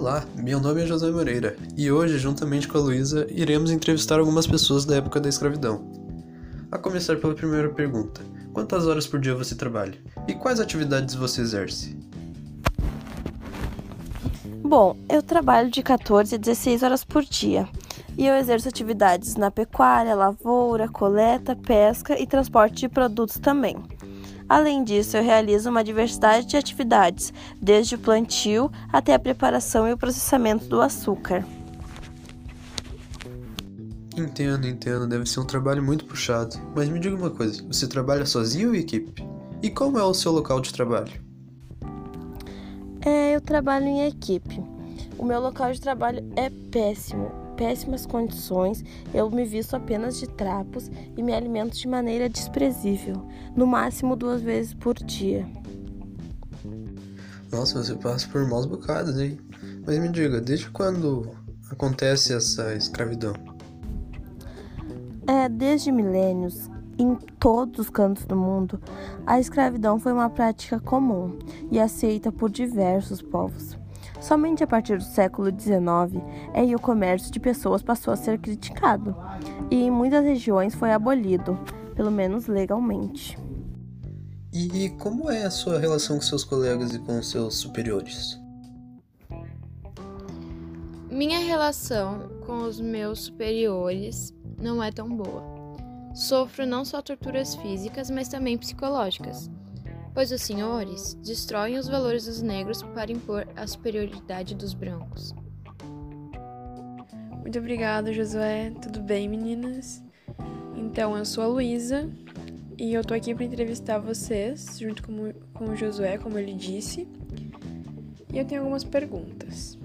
Olá, meu nome é José Moreira e hoje, juntamente com a Luísa, iremos entrevistar algumas pessoas da época da escravidão. A começar pela primeira pergunta: quantas horas por dia você trabalha e quais atividades você exerce? Bom, eu trabalho de 14 a 16 horas por dia e eu exerço atividades na pecuária, lavoura, coleta, pesca e transporte de produtos também. Além disso, eu realizo uma diversidade de atividades, desde o plantio até a preparação e o processamento do açúcar. Entendo, entendo, deve ser um trabalho muito puxado. Mas me diga uma coisa: você trabalha sozinho ou em equipe? E como é o seu local de trabalho? É, eu trabalho em equipe. O meu local de trabalho é péssimo péssimas condições, eu me visto apenas de trapos e me alimento de maneira desprezível, no máximo duas vezes por dia. Nossa, você passa por maus bocados, hein? Mas me diga, desde quando acontece essa escravidão? É, desde milênios, em todos os cantos do mundo, a escravidão foi uma prática comum e aceita por diversos povos. Somente a partir do século XIX é que o comércio de pessoas passou a ser criticado e em muitas regiões foi abolido, pelo menos legalmente. E como é a sua relação com seus colegas e com seus superiores? Minha relação com os meus superiores não é tão boa. Sofro não só torturas físicas, mas também psicológicas pois os senhores destroem os valores dos negros para impor a superioridade dos brancos. Muito obrigada, Josué. Tudo bem, meninas? Então, eu sou a Luísa e eu tô aqui para entrevistar vocês, junto com, com o Josué, como ele disse. E eu tenho algumas perguntas.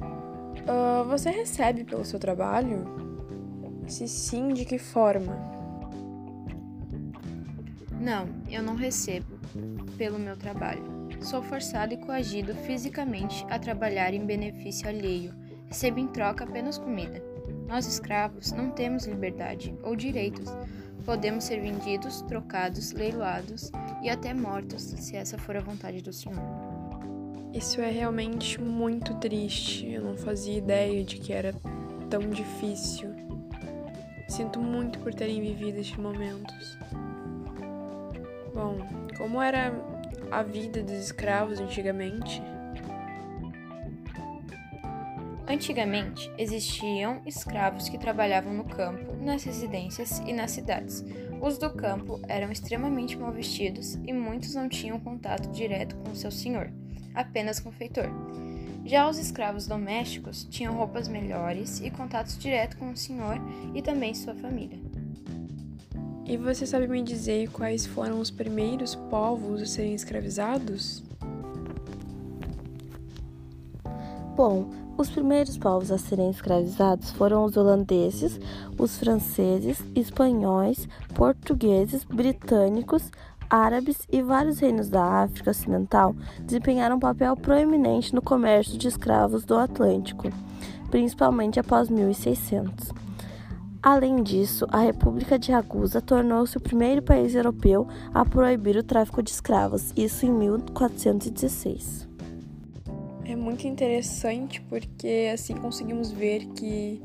Uh, você recebe pelo seu trabalho? Se sim, de que forma? Não, eu não recebo pelo meu trabalho. Sou forçado e coagido fisicamente a trabalhar em benefício alheio. Recebo em troca apenas comida. Nós escravos não temos liberdade ou direitos. Podemos ser vendidos, trocados, leiloados e até mortos, se essa for a vontade do Senhor. Isso é realmente muito triste. Eu não fazia ideia de que era tão difícil. Sinto muito por terem vivido estes momentos. Bom, como era a vida dos escravos antigamente? Antigamente existiam escravos que trabalhavam no campo, nas residências e nas cidades. Os do campo eram extremamente mal vestidos e muitos não tinham contato direto com seu senhor, apenas com o feitor. Já os escravos domésticos tinham roupas melhores e contatos direto com o senhor e também sua família. E você sabe me dizer quais foram os primeiros povos a serem escravizados? Bom, os primeiros povos a serem escravizados foram os holandeses, os franceses, espanhóis, portugueses, britânicos, árabes e vários reinos da África Ocidental desempenharam um papel proeminente no comércio de escravos do Atlântico, principalmente após 1600. Além disso, a República de Ragusa tornou-se o primeiro país europeu a proibir o tráfico de escravos, isso em 1416. É muito interessante porque assim conseguimos ver que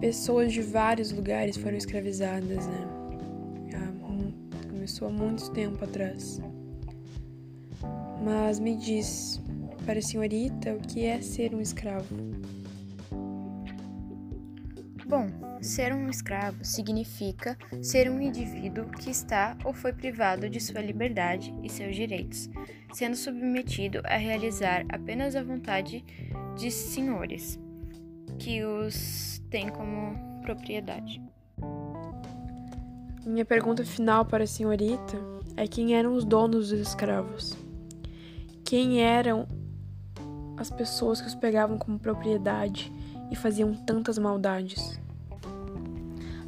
pessoas de vários lugares foram escravizadas, né? Começou há muito tempo atrás. Mas me diz, para a senhorita, o que é ser um escravo? Bom, ser um escravo significa ser um indivíduo que está ou foi privado de sua liberdade e seus direitos, sendo submetido a realizar apenas a vontade de senhores, que os têm como propriedade. Minha pergunta final para a senhorita é quem eram os donos dos escravos? Quem eram as pessoas que os pegavam como propriedade? e faziam tantas maldades?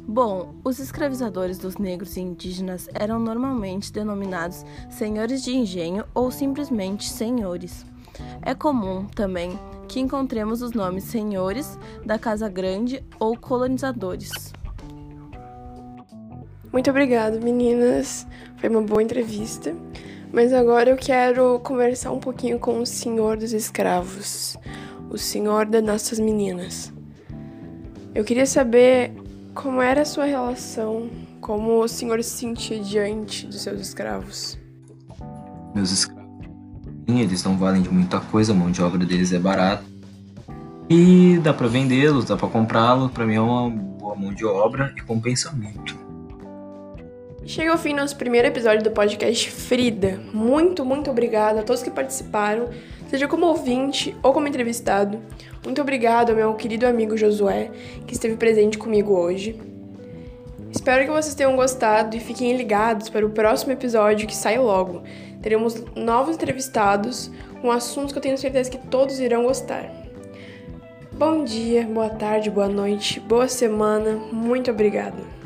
Bom, os escravizadores dos negros e indígenas eram normalmente denominados senhores de engenho ou simplesmente senhores. É comum também que encontremos os nomes senhores da Casa Grande ou colonizadores. Muito obrigado, meninas. Foi uma boa entrevista. Mas agora eu quero conversar um pouquinho com o senhor dos escravos, o senhor das nossas meninas. Eu queria saber como era a sua relação, como o senhor se sentia diante dos seus escravos. Meus escravos, eles não valem de muita coisa, a mão de obra deles é barata. E dá para vendê-los, dá para comprá-los, para mim é uma boa mão de obra e compensa muito. Chega ao fim nosso primeiro episódio do podcast Frida. Muito, muito obrigada a todos que participaram, seja como ouvinte ou como entrevistado. Muito obrigado ao meu querido amigo Josué, que esteve presente comigo hoje. Espero que vocês tenham gostado e fiquem ligados para o próximo episódio que sai logo. Teremos novos entrevistados com assuntos que eu tenho certeza que todos irão gostar. Bom dia, boa tarde, boa noite, boa semana, muito obrigada.